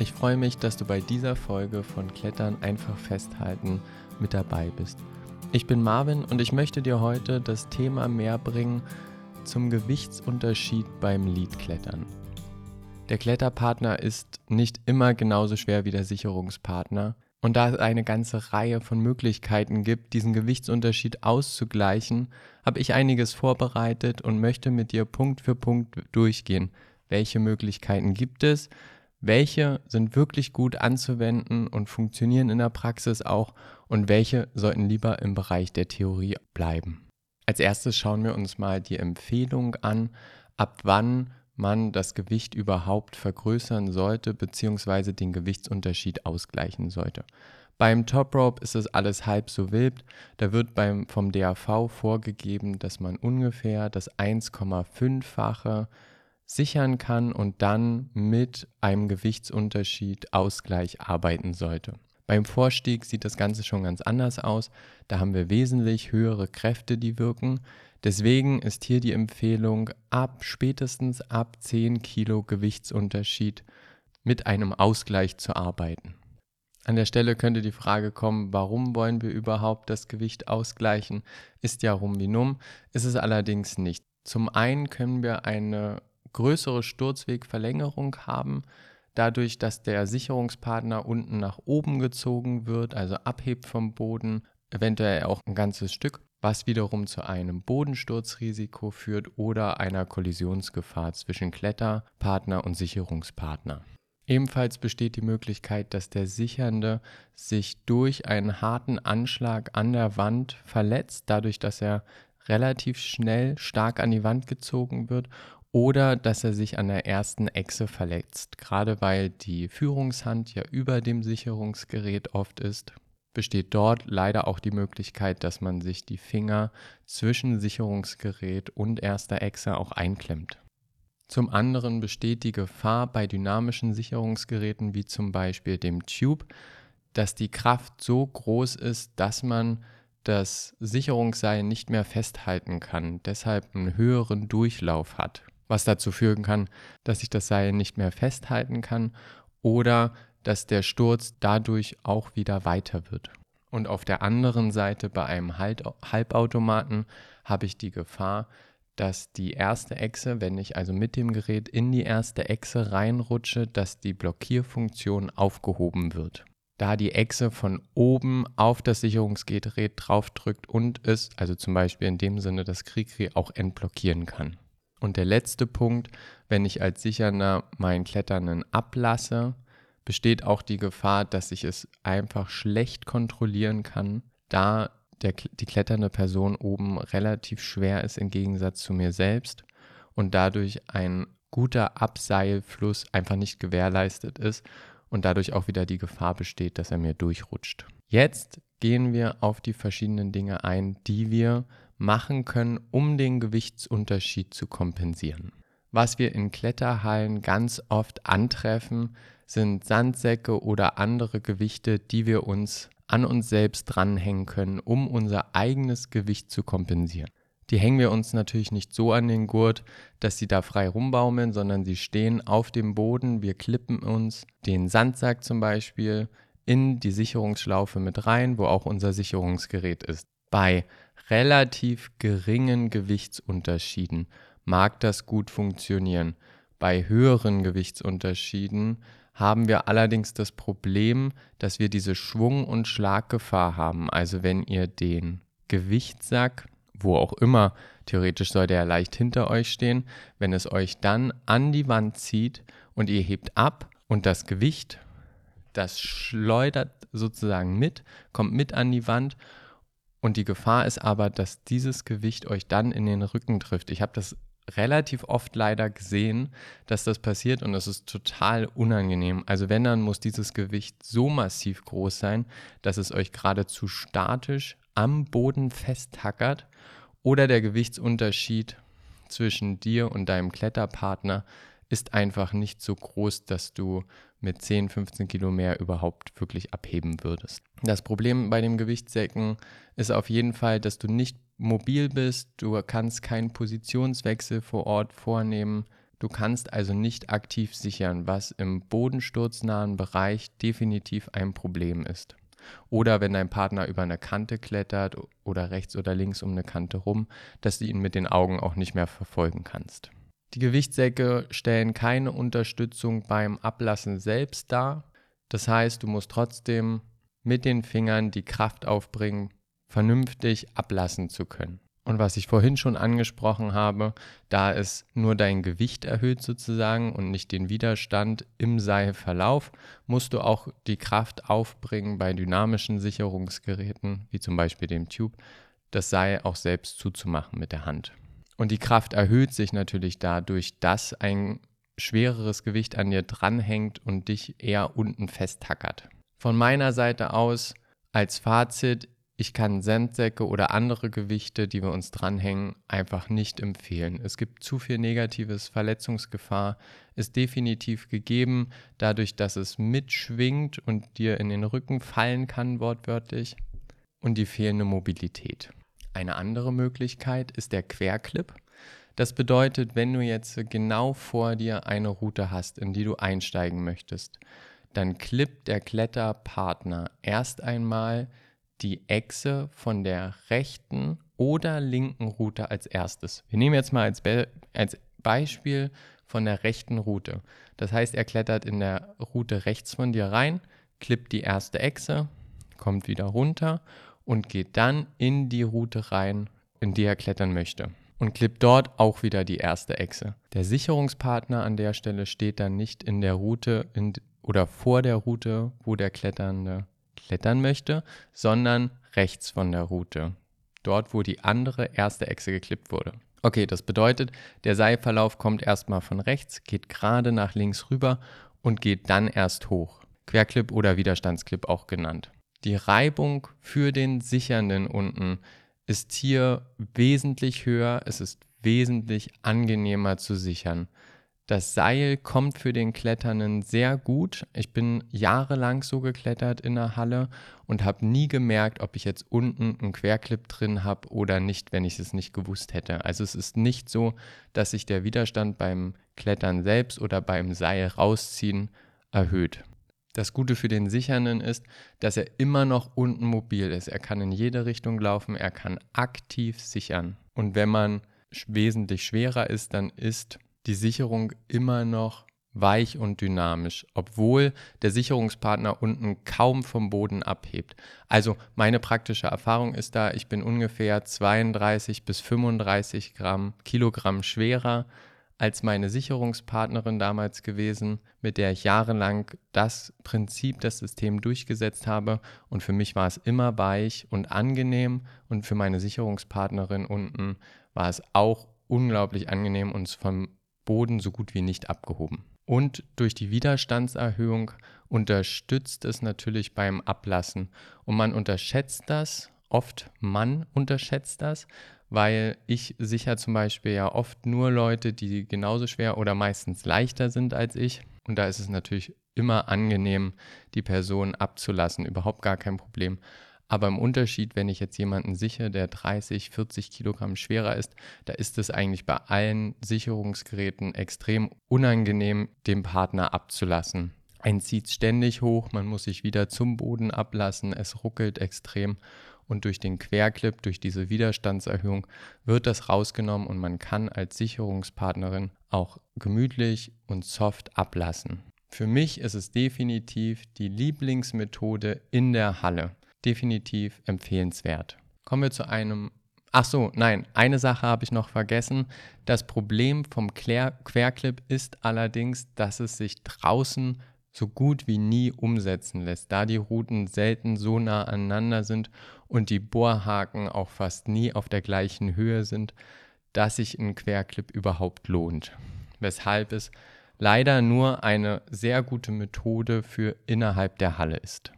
Ich freue mich, dass du bei dieser Folge von Klettern einfach festhalten mit dabei bist. Ich bin Marvin und ich möchte dir heute das Thema mehr bringen zum Gewichtsunterschied beim Leadklettern. Der Kletterpartner ist nicht immer genauso schwer wie der Sicherungspartner. Und da es eine ganze Reihe von Möglichkeiten gibt, diesen Gewichtsunterschied auszugleichen, habe ich einiges vorbereitet und möchte mit dir Punkt für Punkt durchgehen. Welche Möglichkeiten gibt es? Welche sind wirklich gut anzuwenden und funktionieren in der Praxis auch und welche sollten lieber im Bereich der Theorie bleiben. Als erstes schauen wir uns mal die Empfehlung an, ab wann man das Gewicht überhaupt vergrößern sollte bzw. den Gewichtsunterschied ausgleichen sollte. Beim Top Rope ist es alles halb so wild. Da wird beim, vom DAV vorgegeben, dass man ungefähr das 1,5-fache sichern kann und dann mit einem Gewichtsunterschied Ausgleich arbeiten sollte. Beim Vorstieg sieht das Ganze schon ganz anders aus. Da haben wir wesentlich höhere Kräfte, die wirken. Deswegen ist hier die Empfehlung, ab spätestens ab 10 Kilo Gewichtsunterschied mit einem Ausgleich zu arbeiten. An der Stelle könnte die Frage kommen, warum wollen wir überhaupt das Gewicht ausgleichen? Ist ja rum wie numm, ist es allerdings nicht. Zum einen können wir eine größere Sturzwegverlängerung haben, dadurch, dass der Sicherungspartner unten nach oben gezogen wird, also abhebt vom Boden, eventuell auch ein ganzes Stück, was wiederum zu einem Bodensturzrisiko führt oder einer Kollisionsgefahr zwischen Kletterpartner und Sicherungspartner. Ebenfalls besteht die Möglichkeit, dass der Sichernde sich durch einen harten Anschlag an der Wand verletzt, dadurch, dass er relativ schnell stark an die Wand gezogen wird oder dass er sich an der ersten Echse verletzt. Gerade weil die Führungshand ja über dem Sicherungsgerät oft ist, besteht dort leider auch die Möglichkeit, dass man sich die Finger zwischen Sicherungsgerät und erster Echse auch einklemmt. Zum anderen besteht die Gefahr bei dynamischen Sicherungsgeräten wie zum Beispiel dem Tube, dass die Kraft so groß ist, dass man das Sicherungsseil nicht mehr festhalten kann, deshalb einen höheren Durchlauf hat was dazu führen kann, dass sich das Seil nicht mehr festhalten kann oder dass der Sturz dadurch auch wieder weiter wird. Und auf der anderen Seite bei einem Halbautomaten habe ich die Gefahr, dass die erste Echse, wenn ich also mit dem Gerät in die erste Echse reinrutsche, dass die Blockierfunktion aufgehoben wird. Da die Echse von oben auf das Sicherungsgerät draufdrückt und es, also zum Beispiel in dem Sinne das Krikri auch entblockieren kann. Und der letzte Punkt, wenn ich als Sichernder meinen Kletternden ablasse, besteht auch die Gefahr, dass ich es einfach schlecht kontrollieren kann, da der, die kletternde Person oben relativ schwer ist im Gegensatz zu mir selbst und dadurch ein guter Abseilfluss einfach nicht gewährleistet ist und dadurch auch wieder die Gefahr besteht, dass er mir durchrutscht. Jetzt gehen wir auf die verschiedenen Dinge ein, die wir machen können, um den Gewichtsunterschied zu kompensieren. Was wir in Kletterhallen ganz oft antreffen, sind Sandsäcke oder andere Gewichte, die wir uns an uns selbst dranhängen können, um unser eigenes Gewicht zu kompensieren. Die hängen wir uns natürlich nicht so an den Gurt, dass sie da frei rumbaumeln, sondern sie stehen auf dem Boden. Wir klippen uns den Sandsack zum Beispiel in die Sicherungsschlaufe mit rein, wo auch unser Sicherungsgerät ist. Bei relativ geringen Gewichtsunterschieden mag das gut funktionieren. Bei höheren Gewichtsunterschieden haben wir allerdings das Problem, dass wir diese Schwung- und Schlaggefahr haben. Also wenn ihr den Gewichtssack, wo auch immer, theoretisch sollte er leicht hinter euch stehen, wenn es euch dann an die Wand zieht und ihr hebt ab und das Gewicht, das schleudert sozusagen mit, kommt mit an die Wand und die Gefahr ist aber, dass dieses Gewicht euch dann in den Rücken trifft. Ich habe das relativ oft leider gesehen, dass das passiert und es ist total unangenehm. Also wenn, dann muss dieses Gewicht so massiv groß sein, dass es euch geradezu statisch am Boden festtackert oder der Gewichtsunterschied zwischen dir und deinem Kletterpartner ist einfach nicht so groß, dass du mit 10, 15 Kilo mehr überhaupt wirklich abheben würdest. Das Problem bei dem Gewichtssäcken ist auf jeden Fall, dass du nicht mobil bist, du kannst keinen Positionswechsel vor Ort vornehmen. Du kannst also nicht aktiv sichern, was im bodensturznahen Bereich definitiv ein Problem ist. Oder wenn dein Partner über eine Kante klettert oder rechts oder links um eine Kante rum, dass du ihn mit den Augen auch nicht mehr verfolgen kannst. Die Gewichtssäcke stellen keine Unterstützung beim Ablassen selbst dar. Das heißt, du musst trotzdem mit den Fingern die Kraft aufbringen, vernünftig ablassen zu können. Und was ich vorhin schon angesprochen habe, da es nur dein Gewicht erhöht sozusagen und nicht den Widerstand im Seilverlauf, musst du auch die Kraft aufbringen bei dynamischen Sicherungsgeräten, wie zum Beispiel dem Tube, das Seil auch selbst zuzumachen mit der Hand. Und die Kraft erhöht sich natürlich dadurch, dass ein schwereres Gewicht an dir dranhängt und dich eher unten festtackert. Von meiner Seite aus als Fazit, ich kann Sandsäcke oder andere Gewichte, die wir uns dranhängen, einfach nicht empfehlen. Es gibt zu viel negatives Verletzungsgefahr, ist definitiv gegeben, dadurch, dass es mitschwingt und dir in den Rücken fallen kann, wortwörtlich, und die fehlende Mobilität. Eine andere Möglichkeit ist der Querclip. Das bedeutet, wenn du jetzt genau vor dir eine Route hast, in die du einsteigen möchtest, dann klippt der Kletterpartner erst einmal die Echse von der rechten oder linken Route als erstes. Wir nehmen jetzt mal als, Be als Beispiel von der rechten Route. Das heißt, er klettert in der Route rechts von dir rein, klippt die erste Echse, kommt wieder runter und geht dann in die Route rein, in die er klettern möchte. Und klippt dort auch wieder die erste Echse. Der Sicherungspartner an der Stelle steht dann nicht in der Route in, oder vor der Route, wo der Kletternde klettern möchte, sondern rechts von der Route. Dort, wo die andere erste Echse geklippt wurde. Okay, das bedeutet, der Seilverlauf kommt erstmal von rechts, geht gerade nach links rüber und geht dann erst hoch. Querclip oder Widerstandsclip auch genannt. Die Reibung für den Sichernden unten ist hier wesentlich höher, es ist wesentlich angenehmer zu sichern. Das Seil kommt für den Kletternden sehr gut. Ich bin jahrelang so geklettert in der Halle und habe nie gemerkt, ob ich jetzt unten einen Querclip drin habe oder nicht, wenn ich es nicht gewusst hätte. Also es ist nicht so, dass sich der Widerstand beim Klettern selbst oder beim Seil rausziehen erhöht. Das Gute für den Sichernden ist, dass er immer noch unten mobil ist. Er kann in jede Richtung laufen, er kann aktiv sichern. Und wenn man wesentlich schwerer ist, dann ist die Sicherung immer noch weich und dynamisch, obwohl der Sicherungspartner unten kaum vom Boden abhebt. Also meine praktische Erfahrung ist da, ich bin ungefähr 32 bis 35 Gramm, Kilogramm schwerer als meine Sicherungspartnerin damals gewesen, mit der ich jahrelang das Prinzip, das System durchgesetzt habe. Und für mich war es immer weich und angenehm. Und für meine Sicherungspartnerin unten war es auch unglaublich angenehm, uns vom Boden so gut wie nicht abgehoben. Und durch die Widerstandserhöhung unterstützt es natürlich beim Ablassen. Und man unterschätzt das, oft man unterschätzt das, weil ich sicher zum Beispiel ja oft nur Leute, die genauso schwer oder meistens leichter sind als ich. Und da ist es natürlich immer angenehm, die Person abzulassen, überhaupt gar kein Problem. Aber im Unterschied, wenn ich jetzt jemanden sichere, der 30, 40 Kilogramm schwerer ist, da ist es eigentlich bei allen Sicherungsgeräten extrem unangenehm, den Partner abzulassen. Ein zieht ständig hoch, man muss sich wieder zum Boden ablassen, es ruckelt extrem und durch den Querclip, durch diese Widerstandserhöhung wird das rausgenommen und man kann als Sicherungspartnerin auch gemütlich und soft ablassen. Für mich ist es definitiv die Lieblingsmethode in der Halle definitiv empfehlenswert. Kommen wir zu einem. Ach so, nein, eine Sache habe ich noch vergessen. Das Problem vom Querclip ist allerdings, dass es sich draußen so gut wie nie umsetzen lässt, da die Routen selten so nah aneinander sind und die Bohrhaken auch fast nie auf der gleichen Höhe sind, dass sich ein Querclip überhaupt lohnt. Weshalb es leider nur eine sehr gute Methode für innerhalb der Halle ist.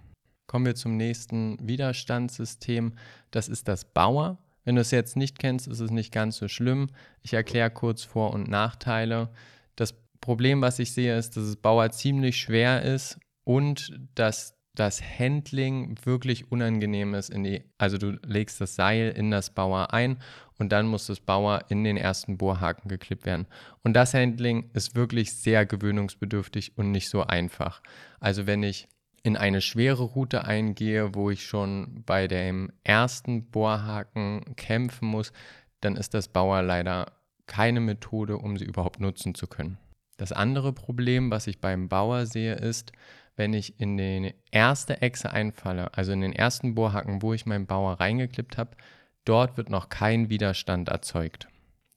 Kommen wir zum nächsten Widerstandssystem. Das ist das Bauer. Wenn du es jetzt nicht kennst, ist es nicht ganz so schlimm. Ich erkläre kurz Vor- und Nachteile. Das Problem, was ich sehe, ist, dass es Bauer ziemlich schwer ist und dass das Handling wirklich unangenehm ist. Die, also du legst das Seil in das Bauer ein und dann muss das Bauer in den ersten Bohrhaken geklippt werden. Und das Handling ist wirklich sehr gewöhnungsbedürftig und nicht so einfach. Also wenn ich in eine schwere Route eingehe, wo ich schon bei dem ersten Bohrhaken kämpfen muss, dann ist das Bauer leider keine Methode, um sie überhaupt nutzen zu können. Das andere Problem, was ich beim Bauer sehe, ist, wenn ich in die erste Echse einfalle, also in den ersten Bohrhaken, wo ich meinen Bauer reingeklippt habe, dort wird noch kein Widerstand erzeugt.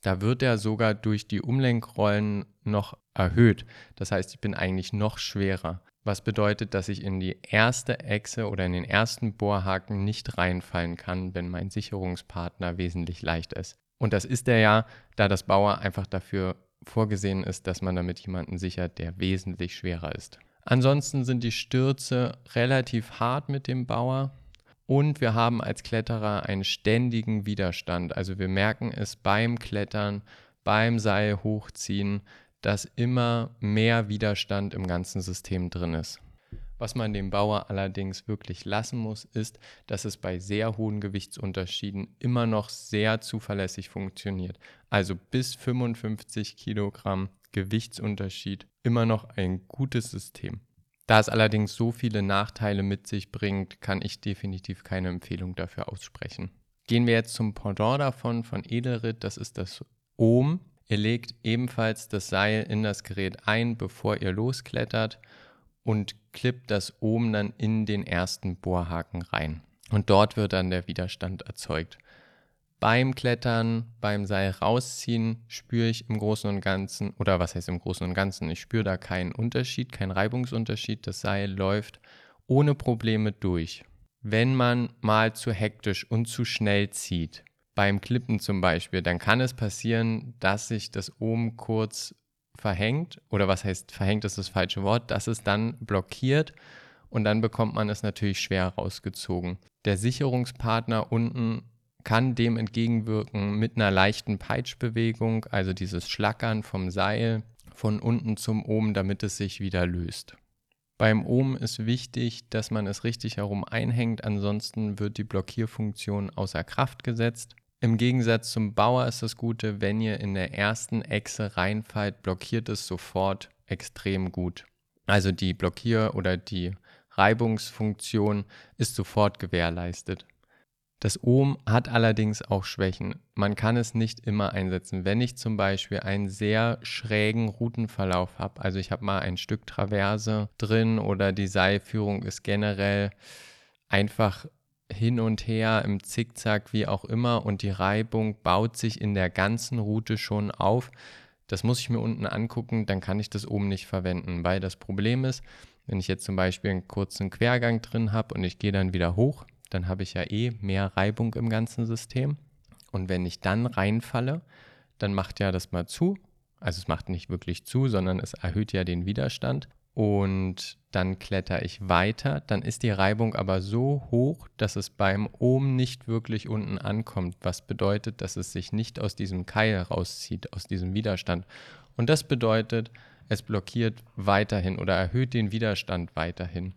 Da wird er sogar durch die Umlenkrollen noch erhöht. Das heißt, ich bin eigentlich noch schwerer. Was bedeutet, dass ich in die erste Echse oder in den ersten Bohrhaken nicht reinfallen kann, wenn mein Sicherungspartner wesentlich leicht ist. Und das ist er ja, da das Bauer einfach dafür vorgesehen ist, dass man damit jemanden sichert, der wesentlich schwerer ist. Ansonsten sind die Stürze relativ hart mit dem Bauer und wir haben als Kletterer einen ständigen Widerstand. Also wir merken es beim Klettern, beim Seil hochziehen, dass immer mehr Widerstand im ganzen System drin ist. Was man dem Bauer allerdings wirklich lassen muss, ist, dass es bei sehr hohen Gewichtsunterschieden immer noch sehr zuverlässig funktioniert. Also bis 55 Kilogramm Gewichtsunterschied immer noch ein gutes System. Da es allerdings so viele Nachteile mit sich bringt, kann ich definitiv keine Empfehlung dafür aussprechen. Gehen wir jetzt zum Pendant davon, von Edelritt, das ist das Ohm. Ihr legt ebenfalls das Seil in das Gerät ein, bevor ihr losklettert und klippt das Ohm dann in den ersten Bohrhaken rein. Und dort wird dann der Widerstand erzeugt. Beim Klettern, beim Seil rausziehen, spüre ich im Großen und Ganzen, oder was heißt im Großen und Ganzen, ich spüre da keinen Unterschied, keinen Reibungsunterschied. Das Seil läuft ohne Probleme durch. Wenn man mal zu hektisch und zu schnell zieht, beim Klippen zum Beispiel, dann kann es passieren, dass sich das oben kurz verhängt, oder was heißt verhängt ist das falsche Wort, dass es dann blockiert und dann bekommt man es natürlich schwer rausgezogen. Der Sicherungspartner unten kann dem entgegenwirken mit einer leichten Peitschbewegung, also dieses Schlackern vom Seil von unten zum oben, damit es sich wieder löst. Beim Ohm ist wichtig, dass man es richtig herum einhängt, ansonsten wird die Blockierfunktion außer Kraft gesetzt. Im Gegensatz zum Bauer ist das Gute, wenn ihr in der ersten Echse reinfallt, blockiert es sofort extrem gut. Also die Blockier- oder die Reibungsfunktion ist sofort gewährleistet. Das Ohm hat allerdings auch Schwächen. Man kann es nicht immer einsetzen. Wenn ich zum Beispiel einen sehr schrägen Routenverlauf habe, also ich habe mal ein Stück Traverse drin oder die Seilführung ist generell einfach hin und her im Zickzack, wie auch immer, und die Reibung baut sich in der ganzen Route schon auf. Das muss ich mir unten angucken, dann kann ich das oben nicht verwenden, weil das Problem ist, wenn ich jetzt zum Beispiel einen kurzen Quergang drin habe und ich gehe dann wieder hoch, dann habe ich ja eh mehr Reibung im ganzen System. Und wenn ich dann reinfalle, dann macht ja das mal zu. Also es macht nicht wirklich zu, sondern es erhöht ja den Widerstand. Und dann kletter ich weiter. Dann ist die Reibung aber so hoch, dass es beim Ohm nicht wirklich unten ankommt. Was bedeutet, dass es sich nicht aus diesem Keil rauszieht, aus diesem Widerstand. Und das bedeutet, es blockiert weiterhin oder erhöht den Widerstand weiterhin.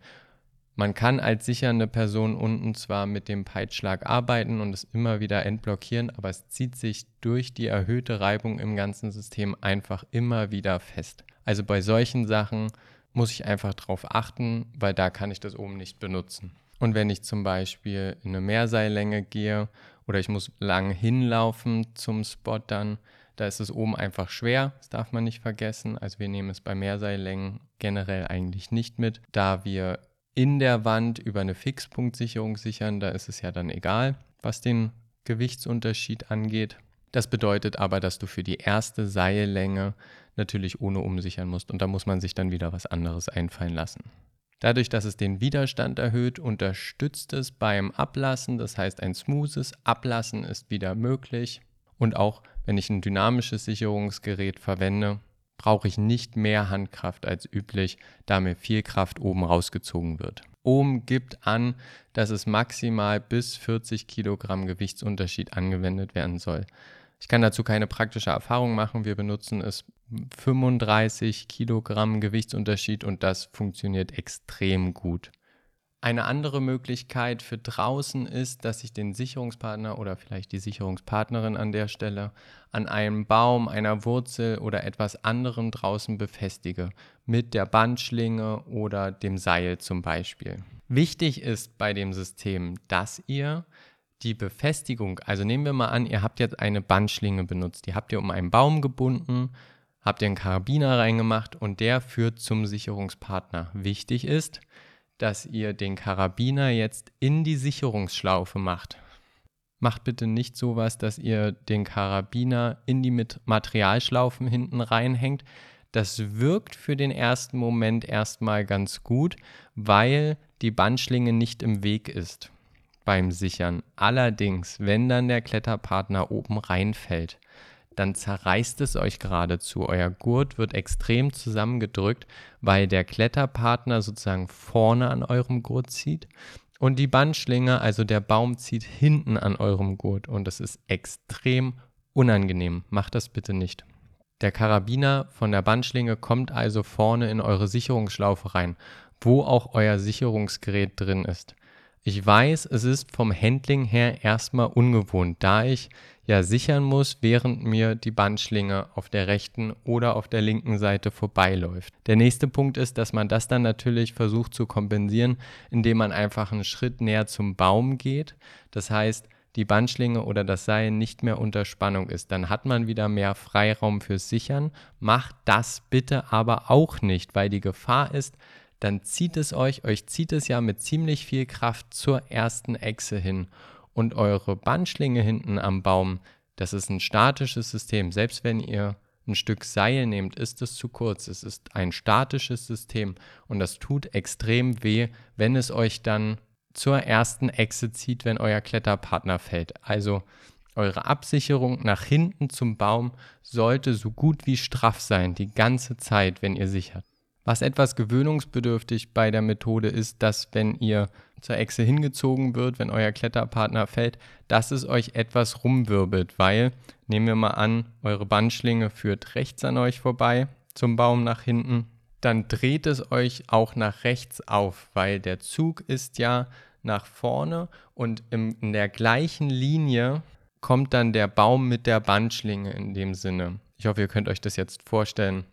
Man kann als sichernde Person unten zwar mit dem Peitschlag arbeiten und es immer wieder entblockieren, aber es zieht sich durch die erhöhte Reibung im ganzen System einfach immer wieder fest. Also bei solchen Sachen muss ich einfach darauf achten, weil da kann ich das oben nicht benutzen. Und wenn ich zum Beispiel in eine Mehrseillänge gehe oder ich muss lang hinlaufen zum Spot dann, da ist es oben einfach schwer, das darf man nicht vergessen. Also wir nehmen es bei Mehrseillängen generell eigentlich nicht mit, da wir in der Wand über eine Fixpunktsicherung sichern. Da ist es ja dann egal, was den Gewichtsunterschied angeht. Das bedeutet aber, dass du für die erste Seillänge natürlich ohne umsichern musst und da muss man sich dann wieder was anderes einfallen lassen. Dadurch, dass es den Widerstand erhöht, unterstützt es beim Ablassen, das heißt ein smoothes Ablassen ist wieder möglich und auch wenn ich ein dynamisches Sicherungsgerät verwende, brauche ich nicht mehr Handkraft als üblich, da mir viel Kraft oben rausgezogen wird. Ohm gibt an, dass es maximal bis 40 Kilogramm Gewichtsunterschied angewendet werden soll. Ich kann dazu keine praktische Erfahrung machen. Wir benutzen es 35 Kilogramm Gewichtsunterschied und das funktioniert extrem gut. Eine andere Möglichkeit für draußen ist, dass ich den Sicherungspartner oder vielleicht die Sicherungspartnerin an der Stelle an einem Baum, einer Wurzel oder etwas anderem draußen befestige, mit der Bandschlinge oder dem Seil zum Beispiel. Wichtig ist bei dem System, dass ihr die Befestigung, also nehmen wir mal an, ihr habt jetzt eine Bandschlinge benutzt, die habt ihr um einen Baum gebunden, habt ihr einen Karabiner reingemacht und der führt zum Sicherungspartner. Wichtig ist, dass ihr den Karabiner jetzt in die Sicherungsschlaufe macht. Macht bitte nicht sowas, dass ihr den Karabiner in die Materialschlaufen hinten reinhängt. Das wirkt für den ersten Moment erstmal ganz gut, weil die Bandschlinge nicht im Weg ist beim Sichern. Allerdings, wenn dann der Kletterpartner oben reinfällt, dann zerreißt es euch geradezu. Euer Gurt wird extrem zusammengedrückt, weil der Kletterpartner sozusagen vorne an eurem Gurt zieht und die Bandschlinge, also der Baum, zieht hinten an eurem Gurt und das ist extrem unangenehm. Macht das bitte nicht. Der Karabiner von der Bandschlinge kommt also vorne in eure Sicherungsschlaufe rein, wo auch euer Sicherungsgerät drin ist. Ich weiß, es ist vom Handling her erstmal ungewohnt, da ich ja sichern muss, während mir die Bandschlinge auf der rechten oder auf der linken Seite vorbeiläuft. Der nächste Punkt ist, dass man das dann natürlich versucht zu kompensieren, indem man einfach einen Schritt näher zum Baum geht. Das heißt, die Bandschlinge oder das Seil nicht mehr unter Spannung ist. Dann hat man wieder mehr Freiraum fürs Sichern. Macht das bitte aber auch nicht, weil die Gefahr ist, dann zieht es euch, euch zieht es ja mit ziemlich viel Kraft zur ersten Echse hin. Und eure Bandschlinge hinten am Baum, das ist ein statisches System. Selbst wenn ihr ein Stück Seil nehmt, ist es zu kurz. Es ist ein statisches System und das tut extrem weh, wenn es euch dann zur ersten Echse zieht, wenn euer Kletterpartner fällt. Also eure Absicherung nach hinten zum Baum sollte so gut wie straff sein, die ganze Zeit, wenn ihr sichert. Was etwas gewöhnungsbedürftig bei der Methode ist, dass wenn ihr zur Echse hingezogen wird, wenn euer Kletterpartner fällt, dass es euch etwas rumwirbelt, weil, nehmen wir mal an, eure Bandschlinge führt rechts an euch vorbei zum Baum nach hinten, dann dreht es euch auch nach rechts auf, weil der Zug ist ja nach vorne und in der gleichen Linie kommt dann der Baum mit der Bandschlinge in dem Sinne. Ich hoffe, ihr könnt euch das jetzt vorstellen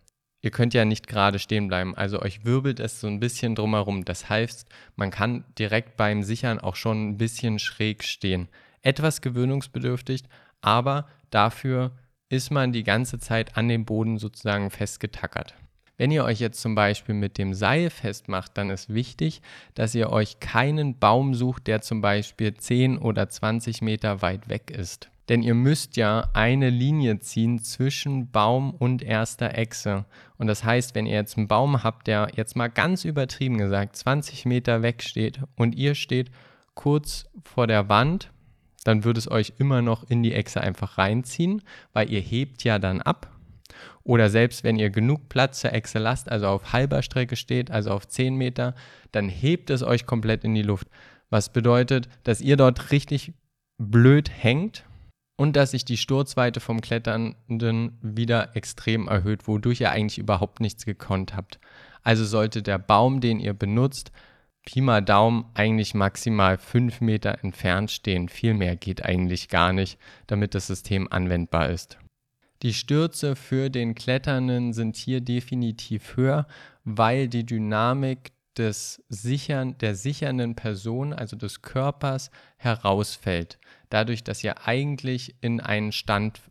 ihr könnt ja nicht gerade stehen bleiben. Also euch wirbelt es so ein bisschen drumherum. Das heißt, man kann direkt beim Sichern auch schon ein bisschen schräg stehen. Etwas gewöhnungsbedürftig, aber dafür ist man die ganze Zeit an dem Boden sozusagen festgetackert. Wenn ihr euch jetzt zum Beispiel mit dem Seil festmacht, dann ist wichtig, dass ihr euch keinen Baum sucht, der zum Beispiel 10 oder 20 Meter weit weg ist. Denn ihr müsst ja eine Linie ziehen zwischen Baum und erster Echse. Und das heißt, wenn ihr jetzt einen Baum habt, der jetzt mal ganz übertrieben gesagt 20 Meter weg steht und ihr steht kurz vor der Wand, dann würde es euch immer noch in die Echse einfach reinziehen, weil ihr hebt ja dann ab. Oder selbst wenn ihr genug Platz zur Echse lasst, also auf halber Strecke steht, also auf 10 Meter, dann hebt es euch komplett in die Luft. Was bedeutet, dass ihr dort richtig blöd hängt und dass sich die Sturzweite vom Kletternden wieder extrem erhöht, wodurch ihr eigentlich überhaupt nichts gekonnt habt. Also sollte der Baum, den ihr benutzt, Pi mal Daumen eigentlich maximal 5 Meter entfernt stehen. Viel mehr geht eigentlich gar nicht, damit das System anwendbar ist. Die Stürze für den Kletternden sind hier definitiv höher, weil die Dynamik des Sichern, der sichernden Person, also des Körpers, herausfällt dadurch, dass ihr eigentlich in einen Stand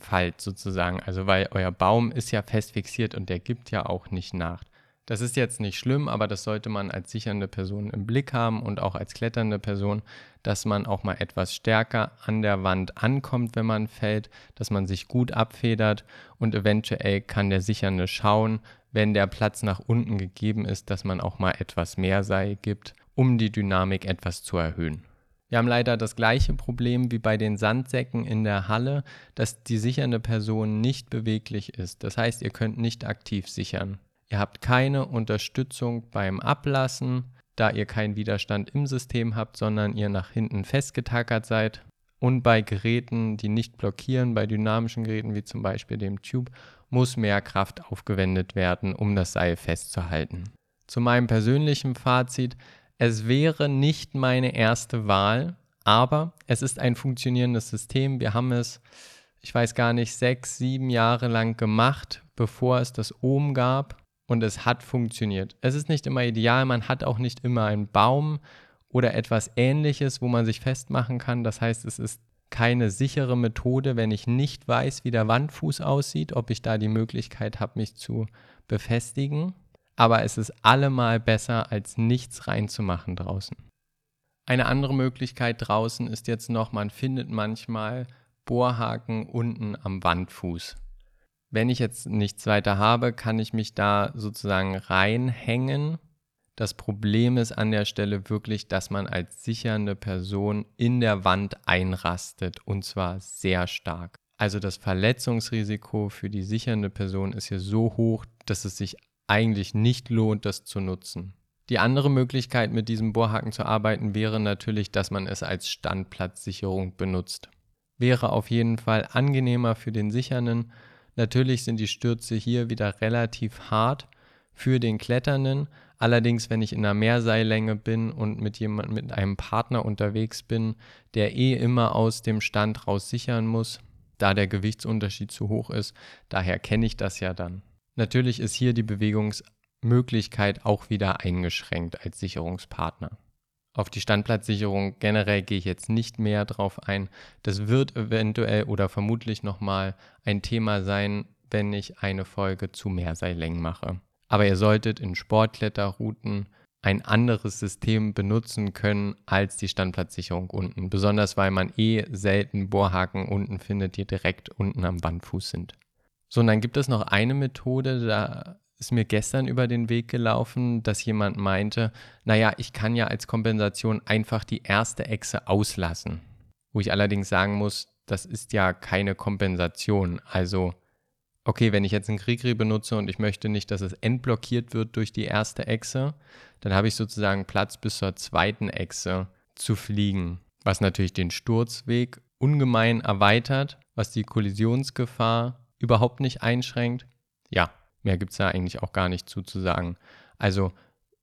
fallt sozusagen. Also weil euer Baum ist ja fest fixiert und der gibt ja auch nicht nach. Das ist jetzt nicht schlimm, aber das sollte man als sichernde Person im Blick haben und auch als kletternde Person, dass man auch mal etwas stärker an der Wand ankommt, wenn man fällt, dass man sich gut abfedert und eventuell kann der Sichernde schauen, wenn der Platz nach unten gegeben ist, dass man auch mal etwas mehr Seil gibt, um die Dynamik etwas zu erhöhen. Wir haben leider das gleiche Problem wie bei den Sandsäcken in der Halle, dass die sichernde Person nicht beweglich ist. Das heißt, ihr könnt nicht aktiv sichern. Ihr habt keine Unterstützung beim Ablassen, da ihr keinen Widerstand im System habt, sondern ihr nach hinten festgetackert seid. Und bei Geräten, die nicht blockieren, bei dynamischen Geräten wie zum Beispiel dem Tube, muss mehr Kraft aufgewendet werden, um das Seil festzuhalten. Zu meinem persönlichen Fazit, Es wäre nicht meine erste Wahl, aber es ist ein funktionierendes System. Wir haben es, ich weiß gar nicht, sechs, sieben Jahre lang gemacht, bevor es das Ohm gab und es hat funktioniert. Es ist nicht immer ideal, man hat auch nicht immer einen Baum oder etwas ähnliches, wo man sich festmachen kann. Das heißt, es ist keine sichere Methode, wenn ich nicht weiß, wie der Wandfuß aussieht, ob ich da die Möglichkeit habe, mich zu befestigen. Aber es ist allemal besser, als nichts reinzumachen draußen. Eine andere Möglichkeit draußen ist jetzt noch, man findet manchmal Bohrhaken unten am Wandfuß. Wenn ich jetzt nichts weiter habe, kann ich mich da sozusagen reinhängen das Problem ist an der Stelle wirklich, dass man als sichernde Person in der Wand einrastet und zwar sehr stark. Also das Verletzungsrisiko für die sichernde Person ist hier so hoch, dass es sich eigentlich nicht lohnt, das zu nutzen. Die andere Möglichkeit, mit diesem Bohrhaken zu arbeiten, wäre natürlich, dass man es als Standplatzsicherung benutzt. Wäre auf jeden Fall angenehmer für den Sichernden. Natürlich sind die Stürze hier wieder relativ hart für den Kletternden, Allerdings, wenn ich in einer Mehrseillänge bin und mit jemand, mit einem Partner unterwegs bin, der eh immer aus dem Stand raus sichern muss, da der Gewichtsunterschied zu hoch ist, daher kenne ich das ja dann. Natürlich ist hier die Bewegungsmöglichkeit auch wieder eingeschränkt als Sicherungspartner. Auf die Standplatzsicherung generell gehe ich jetzt nicht mehr drauf ein. Das wird eventuell oder vermutlich nochmal ein Thema sein, wenn ich eine Folge zu Mehrseillängen mache. Aber ihr solltet in Sportkletterrouten ein anderes System benutzen können als die Standplatzsicherung unten. Besonders weil man eh selten Bohrhaken unten findet, die direkt unten am Bandfuß sind. So, und dann gibt es noch eine Methode, da ist mir gestern über den Weg gelaufen, dass jemand meinte, naja, ich kann ja als Kompensation einfach die erste Echse auslassen. Wo ich allerdings sagen muss, das ist ja keine Kompensation. Also okay, wenn ich jetzt einen Krigri benutze und ich möchte nicht, dass es entblockiert wird durch die erste Echse, dann habe ich sozusagen Platz bis zur zweiten Echse zu fliegen, was natürlich den Sturzweg ungemein erweitert, was die Kollisionsgefahr überhaupt nicht einschränkt. Ja, mehr gibt es da eigentlich auch gar nicht zuzusagen. Also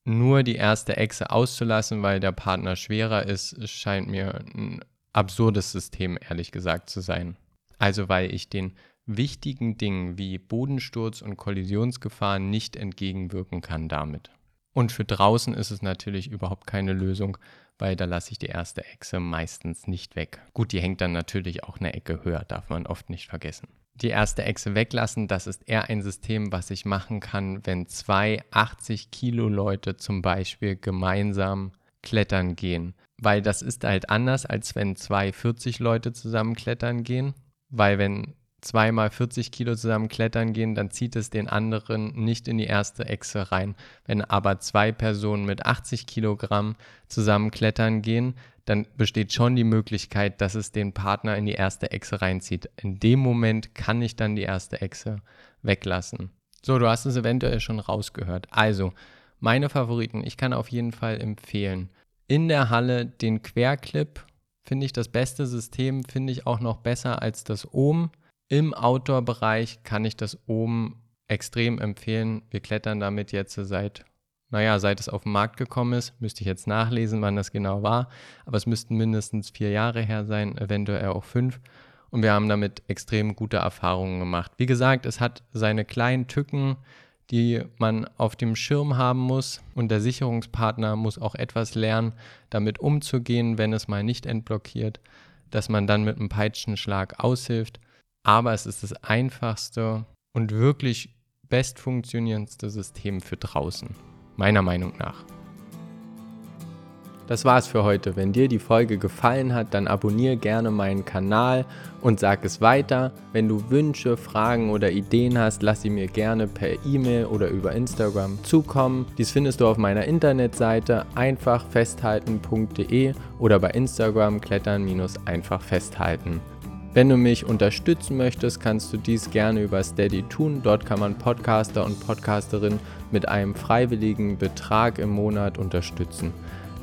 nur die erste Echse auszulassen, weil der Partner schwerer ist, scheint mir ein absurdes System, ehrlich gesagt, zu sein. Also weil ich den wichtigen Dingen wie Bodensturz und Kollisionsgefahr nicht entgegenwirken kann damit. Und für draußen ist es natürlich überhaupt keine Lösung, weil da lasse ich die erste Echse meistens nicht weg. Gut, die hängt dann natürlich auch eine Ecke höher, darf man oft nicht vergessen. Die erste Echse weglassen, das ist eher ein System, was ich machen kann, wenn zwei 80 Kilo Leute zum Beispiel gemeinsam klettern gehen. Weil das ist halt anders, als wenn zwei 40 Leute zusammen klettern gehen. Weil wenn zweimal 40 Kilo zusammen klettern gehen, dann zieht es den anderen nicht in die erste Echse rein. Wenn aber zwei Personen mit 80 Kilogramm zusammen klettern gehen, dann besteht schon die Möglichkeit, dass es den Partner in die erste Echse reinzieht. In dem Moment kann ich dann die erste Echse weglassen. So, du hast es eventuell schon rausgehört. Also, meine Favoriten, ich kann auf jeden Fall empfehlen. In der Halle den Querclip finde ich das beste System, finde ich auch noch besser als das Ohm. Im Outdoor-Bereich kann ich das oben extrem empfehlen. Wir klettern damit jetzt seit, naja, seit es auf den Markt gekommen ist. Müsste ich jetzt nachlesen, wann das genau war. Aber es müssten mindestens vier Jahre her sein, eventuell auch fünf. Und wir haben damit extrem gute Erfahrungen gemacht. Wie gesagt, es hat seine kleinen Tücken, die man auf dem Schirm haben muss. Und der Sicherungspartner muss auch etwas lernen, damit umzugehen, wenn es mal nicht entblockiert, dass man dann mit einem Peitschenschlag aushilft aber es ist das einfachste und wirklich bestfunktionierendste System für draußen, meiner Meinung nach. Das war's für heute. Wenn dir die Folge gefallen hat, dann abonniere gerne meinen Kanal und sag es weiter. Wenn du Wünsche, Fragen oder Ideen hast, lass sie mir gerne per E-Mail oder über Instagram zukommen. Dies findest du auf meiner Internetseite einfachfesthalten.de oder bei Instagram klettern-einfach festhalten. Wenn du mich unterstützen möchtest, kannst du dies gerne über Steady tun. Dort kann man Podcaster und Podcasterinnen mit einem freiwilligen Betrag im Monat unterstützen.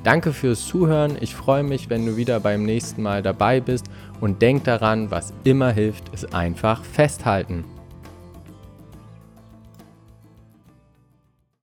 Danke fürs Zuhören. Ich freue mich, wenn du wieder beim nächsten Mal dabei bist und denk daran, was immer hilft, ist einfach festhalten.